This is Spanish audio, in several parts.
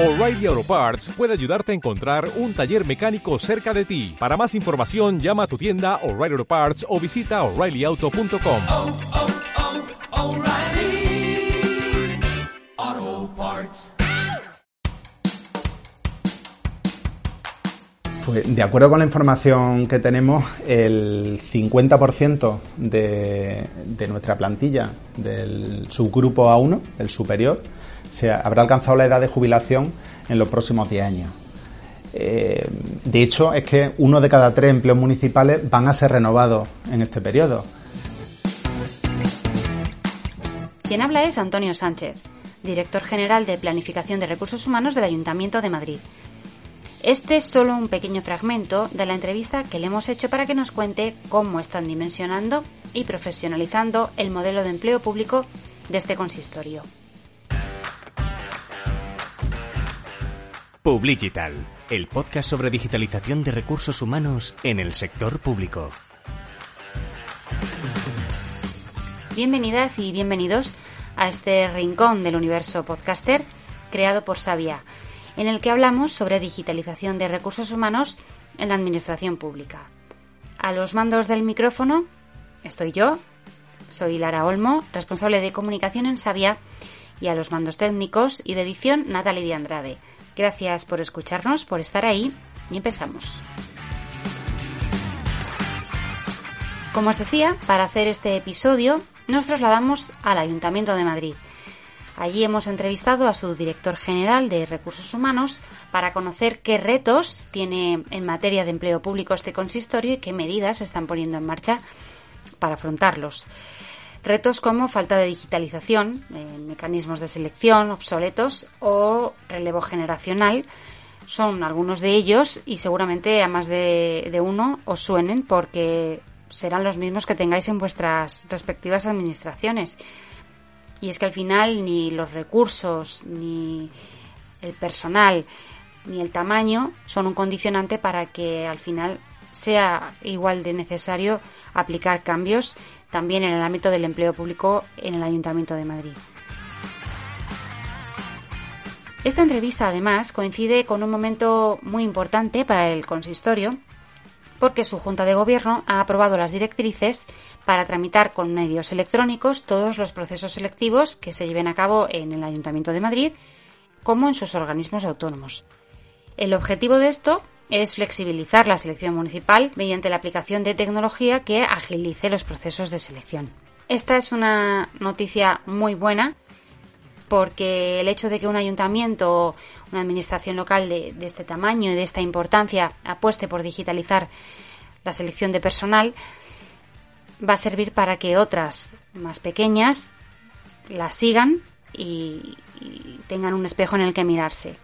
O'Reilly Auto Parts puede ayudarte a encontrar un taller mecánico cerca de ti. Para más información, llama a tu tienda O'Reilly Auto Parts o visita oreillyauto.com. oh, oh, Parts. Pues de acuerdo con la información que tenemos, el 50% de, de nuestra plantilla del subgrupo A1, el superior, se habrá alcanzado la edad de jubilación en los próximos 10 años. Eh, de hecho, es que uno de cada tres empleos municipales van a ser renovados en este periodo. Quien habla es Antonio Sánchez, director general de Planificación de Recursos Humanos del Ayuntamiento de Madrid. Este es solo un pequeño fragmento de la entrevista que le hemos hecho para que nos cuente cómo están dimensionando y profesionalizando el modelo de empleo público de este consistorio. Publigital, el podcast sobre digitalización de recursos humanos en el sector público. Bienvenidas y bienvenidos a este rincón del universo podcaster creado por Sabia, en el que hablamos sobre digitalización de recursos humanos en la administración pública. A los mandos del micrófono estoy yo, soy Lara Olmo, responsable de comunicación en Sabia, y a los mandos técnicos y de edición Natalie de Andrade. Gracias por escucharnos, por estar ahí y empezamos. Como os decía, para hacer este episodio nos trasladamos al Ayuntamiento de Madrid. Allí hemos entrevistado a su director general de Recursos Humanos para conocer qué retos tiene en materia de empleo público este consistorio y qué medidas se están poniendo en marcha para afrontarlos. Retos como falta de digitalización, eh, mecanismos de selección obsoletos o relevo generacional son algunos de ellos y seguramente a más de, de uno os suenen porque serán los mismos que tengáis en vuestras respectivas administraciones. Y es que al final ni los recursos, ni el personal, ni el tamaño son un condicionante para que al final sea igual de necesario aplicar cambios también en el ámbito del empleo público en el Ayuntamiento de Madrid. Esta entrevista además coincide con un momento muy importante para el consistorio porque su Junta de Gobierno ha aprobado las directrices para tramitar con medios electrónicos todos los procesos selectivos que se lleven a cabo en el Ayuntamiento de Madrid como en sus organismos autónomos. El objetivo de esto es flexibilizar la selección municipal mediante la aplicación de tecnología que agilice los procesos de selección. Esta es una noticia muy buena porque el hecho de que un ayuntamiento o una administración local de, este tamaño y de esta importancia apueste por digitalizar la selección de personal va a servir para que otras más pequeñas la sigan y, y tengan un espejo en el que mirarse.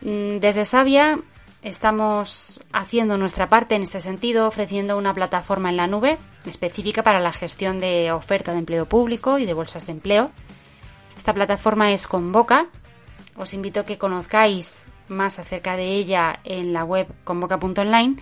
Desde Sabia Estamos haciendo nuestra parte en este sentido, ofreciendo una plataforma en la nube específica para la gestión de oferta de empleo público y de bolsas de empleo. Esta plataforma es Convoca. Os invito a que conozcáis más acerca de ella en la web convoca.online,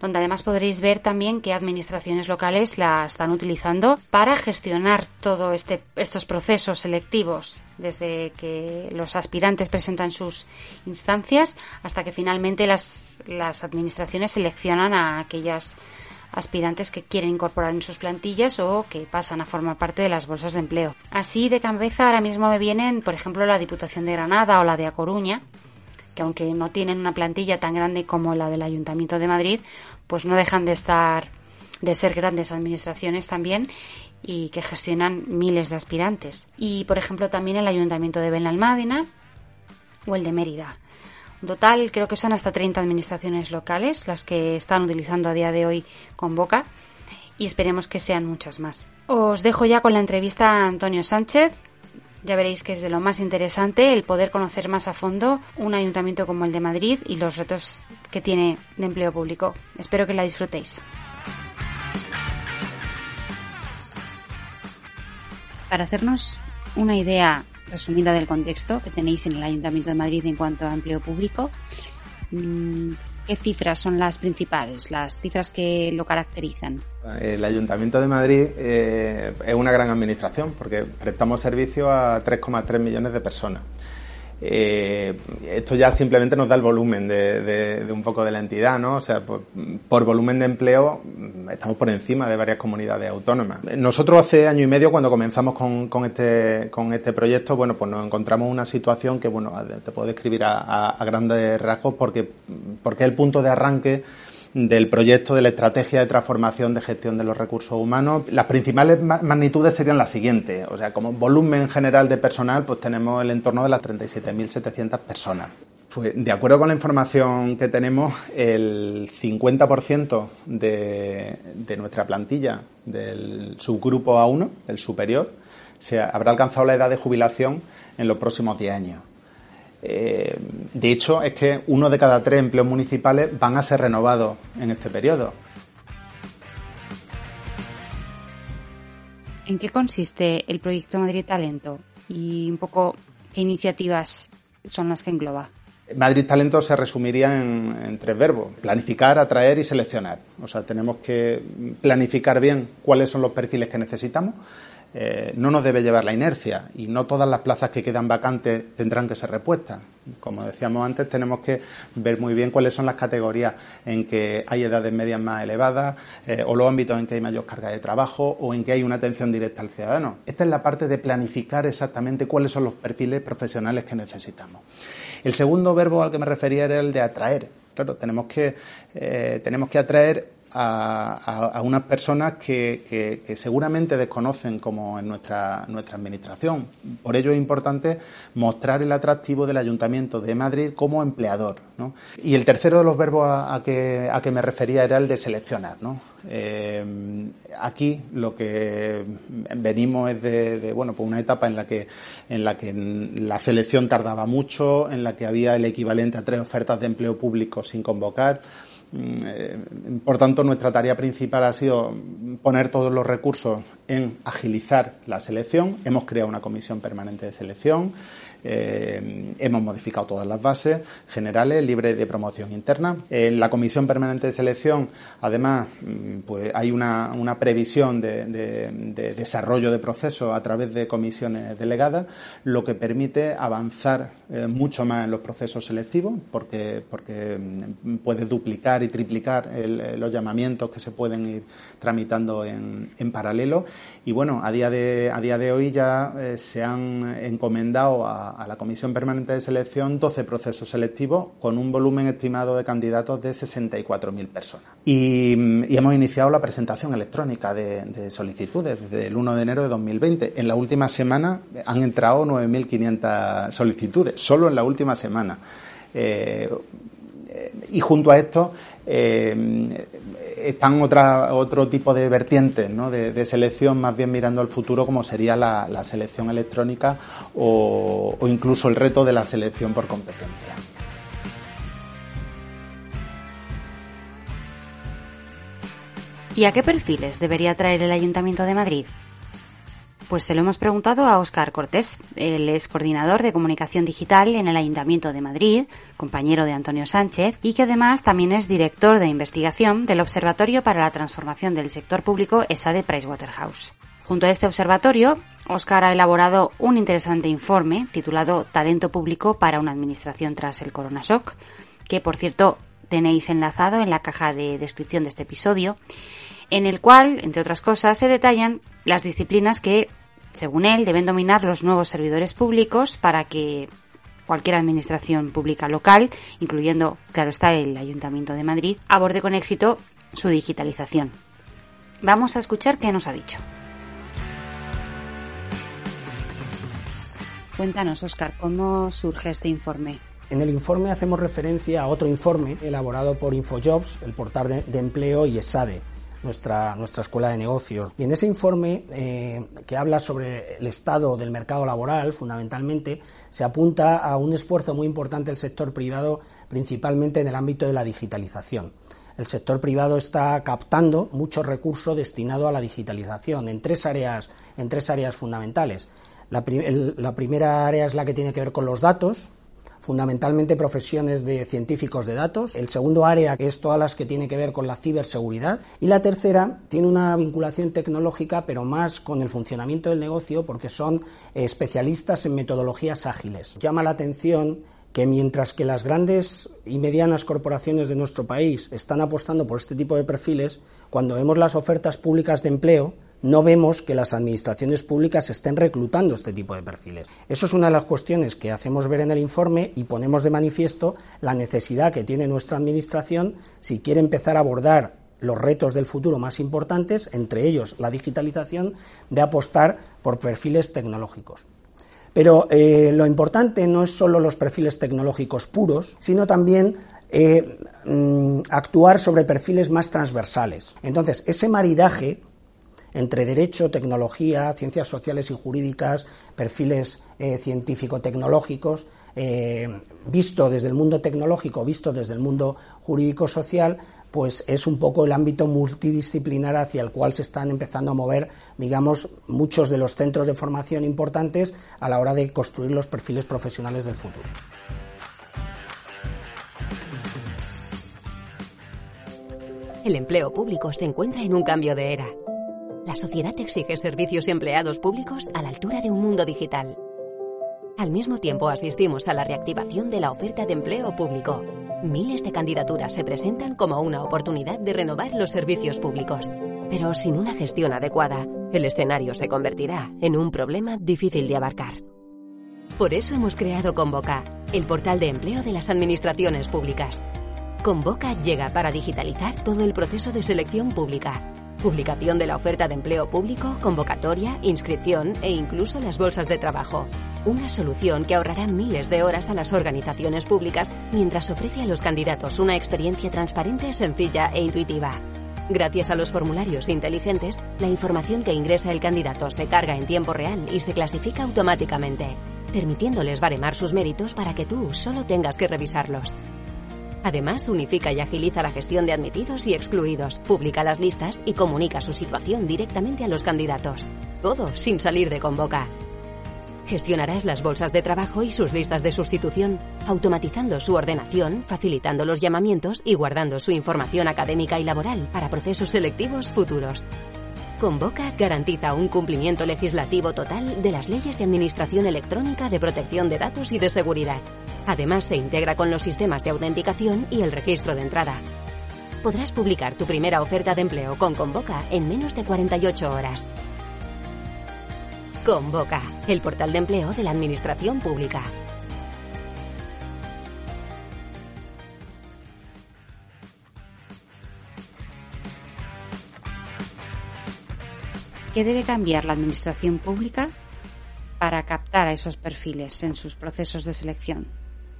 donde además podréis ver también qué administraciones locales la están utilizando para gestionar todos este, estos procesos selectivos, desde que los aspirantes presentan sus instancias hasta que finalmente las, las administraciones seleccionan a aquellas aspirantes que quieren incorporar en sus plantillas o que pasan a formar parte de las bolsas de empleo. Así de cabeza ahora mismo me vienen, por ejemplo, la Diputación de Granada o la de A Coruña, que aunque no tienen una plantilla tan grande como la del Ayuntamiento de Madrid, pues no dejan de estar, de ser grandes administraciones también y que gestionan miles de aspirantes. Y, por ejemplo, también el Ayuntamiento de Benalmádena o el de Mérida. En total, creo que son hasta 30 administraciones locales las que están utilizando a día de hoy Convoca y esperemos que sean muchas más. Os dejo ya con la entrevista a Antonio Sánchez, ya veréis que es de lo más interesante el poder conocer más a fondo un ayuntamiento como el de Madrid y los retos que tiene de empleo público. Espero que la disfrutéis. Para hacernos una idea resumida del contexto que tenéis en el Ayuntamiento de Madrid en cuanto a empleo público, ¿qué cifras son las principales, las cifras que lo caracterizan? El Ayuntamiento de Madrid eh, es una gran administración porque prestamos servicio a 3,3 millones de personas. Eh, esto ya simplemente nos da el volumen de, un poco de la entidad, ¿no? O sea, por, volumen de empleo mm, estamos por encima de varias comunidades autónomas. Nosotros hace año y medio cuando comenzamos con, este, con este proyecto, bueno, pues nos encontramos una situación que, bueno, te puedo describir a, grandes rasgos porque, porque es el punto de arranque del proyecto de la estrategia de transformación de gestión de los recursos humanos. Las principales magnitudes serían las siguientes. O sea, como volumen general de personal, pues tenemos el entorno de las 37.700 personas. Pues, de acuerdo con la información que tenemos, el 50% de, de nuestra plantilla del subgrupo A1, el superior, se habrá alcanzado la edad de jubilación en los próximos 10 años. Eh, de hecho, es que uno de cada tres empleos municipales van a ser renovados en este periodo. ¿En qué consiste el proyecto Madrid Talento y un poco qué iniciativas son las que engloba? Madrid Talento se resumiría en, tres verbos, planificar, atraer y seleccionar. O sea, tenemos que planificar bien cuáles son los perfiles que necesitamos, eh, no nos debe llevar la inercia y no todas las plazas que quedan vacantes tendrán que ser repuestas. Como decíamos antes, tenemos que ver muy bien cuáles son las categorías en que hay edades medias más elevadas eh, o los ámbitos en que hay mayor carga de trabajo o en que hay una atención directa al ciudadano. Esta es la parte de planificar exactamente cuáles son los perfiles profesionales que necesitamos. El segundo verbo al que me refería era el de atraer. Claro, tenemos que, eh, tenemos que atraer a, unas personas que, seguramente desconocen como en nuestra, nuestra administración. Por ello es importante mostrar el atractivo del Ayuntamiento de Madrid como empleador. Y el tercero de los verbos a, que, a que me refería era el de seleccionar. Eh, aquí lo que venimos es de, bueno pues una etapa en la que en la que la selección tardaba mucho en la que había el equivalente a tres ofertas de empleo público sin convocar por tanto, nuestra tarea principal ha sido poner todos los recursos en agilizar la selección. Hemos creado una comisión permanente de selección eh, hemos modificado todas las bases generales libres de promoción interna. En la Comisión Permanente de Selección, además, mm, pues hay una, previsión de, desarrollo de procesos a través de comisiones delegadas, lo que permite avanzar eh, mucho más en los procesos selectivos, porque, porque mm, puede duplicar y triplicar los llamamientos que se pueden ir tramitando en, en paralelo. Y bueno, a día de, a día de hoy ya eh, se han encomendado a a, la Comisión Permanente de Selección 12 procesos selectivos con un volumen estimado de candidatos de 64.000 personas. Y, hemos iniciado la presentación electrónica de, solicitudes desde el 1 de enero de 2020. En la última semana han entrado 9.500 solicitudes, solo en la última semana. Eh, y junto a esto eh, están otra, otro tipo de vertientes ¿no? de, selección, más bien mirando al futuro, como sería la, selección electrónica o, o incluso el reto de la selección por competencia. ¿Y a qué perfiles debería traer el Ayuntamiento de Madrid? Pues se lo hemos preguntado a Óscar Cortés. Él es coordinador de comunicación digital en el Ayuntamiento de Madrid, compañero de Antonio Sánchez y que además también es director de investigación del Observatorio para la Transformación del Sector Público ESA de Pricewaterhouse. Junto a este observatorio, Óscar ha elaborado un interesante informe titulado Talento Público para una Administración tras el Corona Shock, que por cierto tenéis enlazado en la caja de descripción de este episodio, en el cual, entre otras cosas, se detallan las disciplinas que según él, deben dominar los nuevos servidores públicos para que cualquier administración pública local, incluyendo, claro está, el Ayuntamiento de Madrid, aborde con éxito su digitalización. Vamos a escuchar qué nos ha dicho. Cuéntanos, Oscar, ¿cómo surge este informe? En el informe hacemos referencia a otro informe elaborado por InfoJobs, el portal de, empleo y ESADE, nuestra, nuestra escuela de negocios. Y en ese informe, eh, que habla sobre el estado del mercado laboral, fundamentalmente, se apunta a un esfuerzo muy importante del sector privado, principalmente en el ámbito de la digitalización. El sector privado está captando muchos recursos destinados a la digitalización en tres áreas, en tres áreas fundamentales. La primera área es la que tiene que ver con los datos, fundamentalmente profesiones de científicos de datos. El segundo área es todas las que tiene que ver con la ciberseguridad. Y la tercera tiene una vinculación tecnológica, pero más con el funcionamiento del negocio, porque son especialistas en metodologías ágiles. Llama la atención que mientras que las grandes y medianas corporaciones de nuestro país están apostando por este tipo de perfiles, cuando vemos las ofertas públicas de empleo, no vemos que las administraciones públicas estén reclutando este tipo de perfiles. Eso es una de las cuestiones que hacemos ver en el informe y ponemos de manifiesto la necesidad que tiene nuestra administración si quiere empezar a abordar los retos del futuro más importantes, entre ellos la digitalización, de apostar por perfiles tecnológicos. Pero eh, lo importante no es solo los perfiles tecnológicos puros, sino también eh, mm, actuar sobre perfiles más transversales. Entonces, ese maridaje entre derecho, tecnología, ciencias sociales y jurídicas, perfiles eh, científico-tecnológicos, visto desde el mundo tecnológico, visto desde el mundo jurídico-social, pues es un poco el ámbito multidisciplinar hacia el cual se están empezando a mover, digamos, muchos de los centros de formación importantes a la hora de construir los perfiles profesionales del futuro. El empleo público se encuentra en un cambio de era. La sociedad exige servicios y empleados públicos a la altura de un mundo digital. Al mismo tiempo asistimos a la reactivación de la oferta de empleo público Miles de candidaturas se presentan como una oportunidad de renovar los servicios públicos. Pero sin una gestión adecuada, el escenario se convertirá en un problema difícil de abarcar. Por eso hemos creado Convoca, el portal de empleo de las administraciones públicas. Convoca llega para digitalizar todo el proceso de selección pública. Publicación de la oferta de empleo público, convocatoria, inscripción e incluso las bolsas de trabajo. Una solución que ahorrará miles de horas a las organizaciones públicas mientras ofrece a los candidatos una experiencia transparente, sencilla e intuitiva. Gracias a los formularios inteligentes, la información que ingresa el candidato se carga en tiempo real y se clasifica automáticamente, permitiéndoles baremar sus méritos para que tú solo tengas que revisarlos. Además, unifica y agiliza la gestión de admitidos y excluidos, publica las listas y comunica su situación directamente a los candidatos. Todo sin salir de convoca. Gestionarás las bolsas de trabajo y sus listas de sustitución, automatizando su ordenación, facilitando los llamamientos y guardando su información académica y laboral para procesos selectivos futuros. Convoca garantiza un cumplimiento legislativo total de las leyes de administración electrónica de protección de datos y de seguridad. Además, se integra con los sistemas de autenticación y el registro de entrada. Podrás publicar tu primera oferta de empleo con Convoca en menos de 48 horas Convoca, el portal de empleo de la Administración Pública. ¿Qué debe cambiar la Administración Pública para captar a esos perfiles en sus procesos de selección?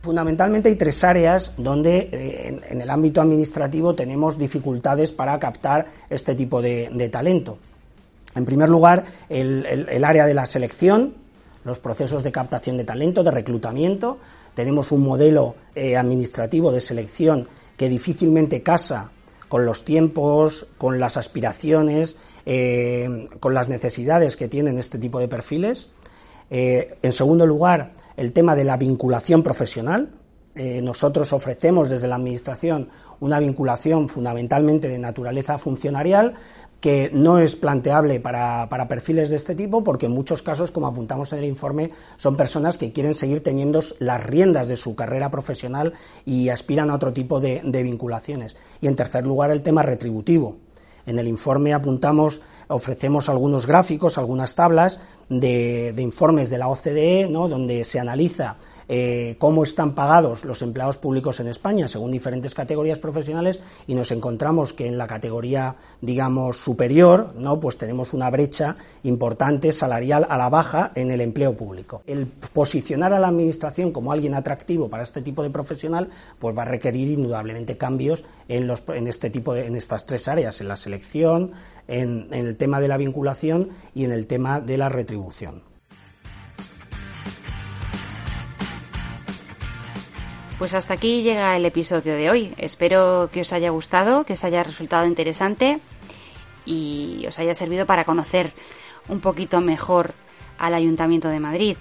Fundamentalmente hay tres áreas donde eh, en, el ámbito administrativo tenemos dificultades para captar este tipo de talento. En primer lugar, el, área de la selección, los procesos de captación de talento, de reclutamiento. Tenemos un modelo eh, administrativo de selección que difícilmente casa con los tiempos, con las aspiraciones, eh, con las necesidades que tienen este tipo de perfiles. Eh, en segundo lugar, el tema de la vinculación profesional. nosotros ofrecemos desde la Administración una vinculación fundamentalmente de naturaleza funcionarial, que no es planteable para, perfiles de este tipo porque en muchos casos, como apuntamos en el informe, son personas que quieren seguir teniendo las riendas de su carrera profesional y aspiran a otro tipo de, vinculaciones. Y en tercer lugar, el tema retributivo. En el informe apuntamos, ofrecemos algunos gráficos, algunas tablas de, de informes de la OCDE, ¿no? donde se analiza eh, cómo están pagados los empleados públicos en España según diferentes categorías profesionales y nos encontramos que en la categoría, digamos, superior, ¿no? pues tenemos una brecha importante salarial a la baja en el empleo público. El posicionar a la Administración como alguien atractivo para este tipo de profesional, pues va a requerir indudablemente cambios en, los, en, este tipo de, en estas tres áreas, en la selección, en el tema de la vinculación y en el tema de la retribución. Pues hasta aquí llega el episodio de hoy. Espero que os haya gustado, que os haya resultado interesante y os haya servido para conocer un poquito mejor al Ayuntamiento de Madrid.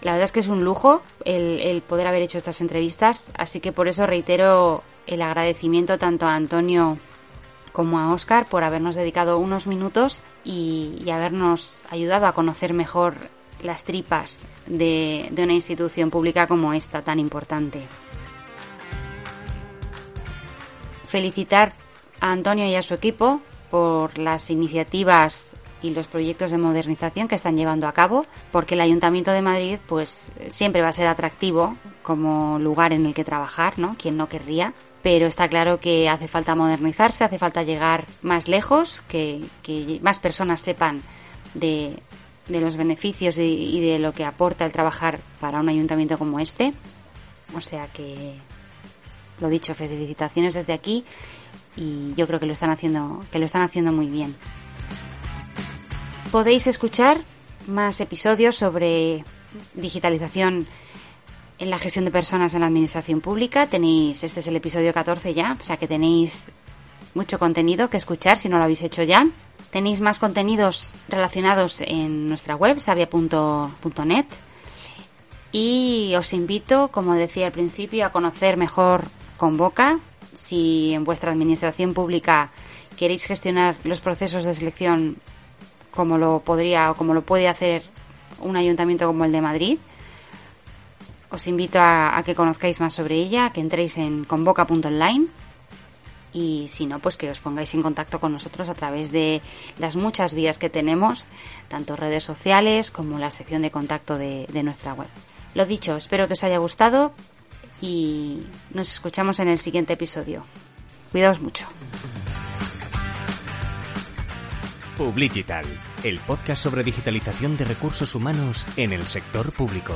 La verdad es que es un lujo el, poder haber hecho estas entrevistas, así que por eso reitero el agradecimiento tanto a Antonio como a Oscar por habernos dedicado unos minutos y, y habernos ayudado a conocer mejor las tripas de, una institución pública como esta tan importante. Felicitar a Antonio y a su equipo por las iniciativas y los proyectos de modernización que están llevando a cabo, porque el Ayuntamiento de Madrid pues siempre va a ser atractivo como lugar en el que trabajar, ¿no? Quien no querría, pero está claro que hace falta modernizarse, hace falta llegar más lejos, que más personas sepan de, de los beneficios y, de lo que aporta el trabajar para un ayuntamiento como este. O sea que, lo dicho, felicitaciones desde aquí y yo creo que lo están haciendo, que lo están haciendo muy bien. Podéis escuchar más episodios sobre digitalización en la gestión de personas en la administración pública. Tenéis, este es el episodio 14 ya, o sea que tenéis mucho contenido que escuchar si no lo habéis hecho ya. Tenéis más contenidos relacionados en nuestra web, sabia.net. Y os invito, como decía al principio, a conocer mejor Convoca. Si en vuestra administración pública queréis gestionar los procesos de selección como lo podría o como lo puede hacer un ayuntamiento como el de Madrid, os invito a, a que conozcáis más sobre ella, que entréis en convoca.online y si no, pues que os pongáis en contacto con nosotros a través de las muchas vías que tenemos, tanto redes sociales como la sección de contacto de, nuestra web. Lo dicho, espero que os haya gustado y nos escuchamos en el siguiente episodio. Cuidaos mucho. Publigital, el podcast sobre digitalización de recursos humanos en el sector público.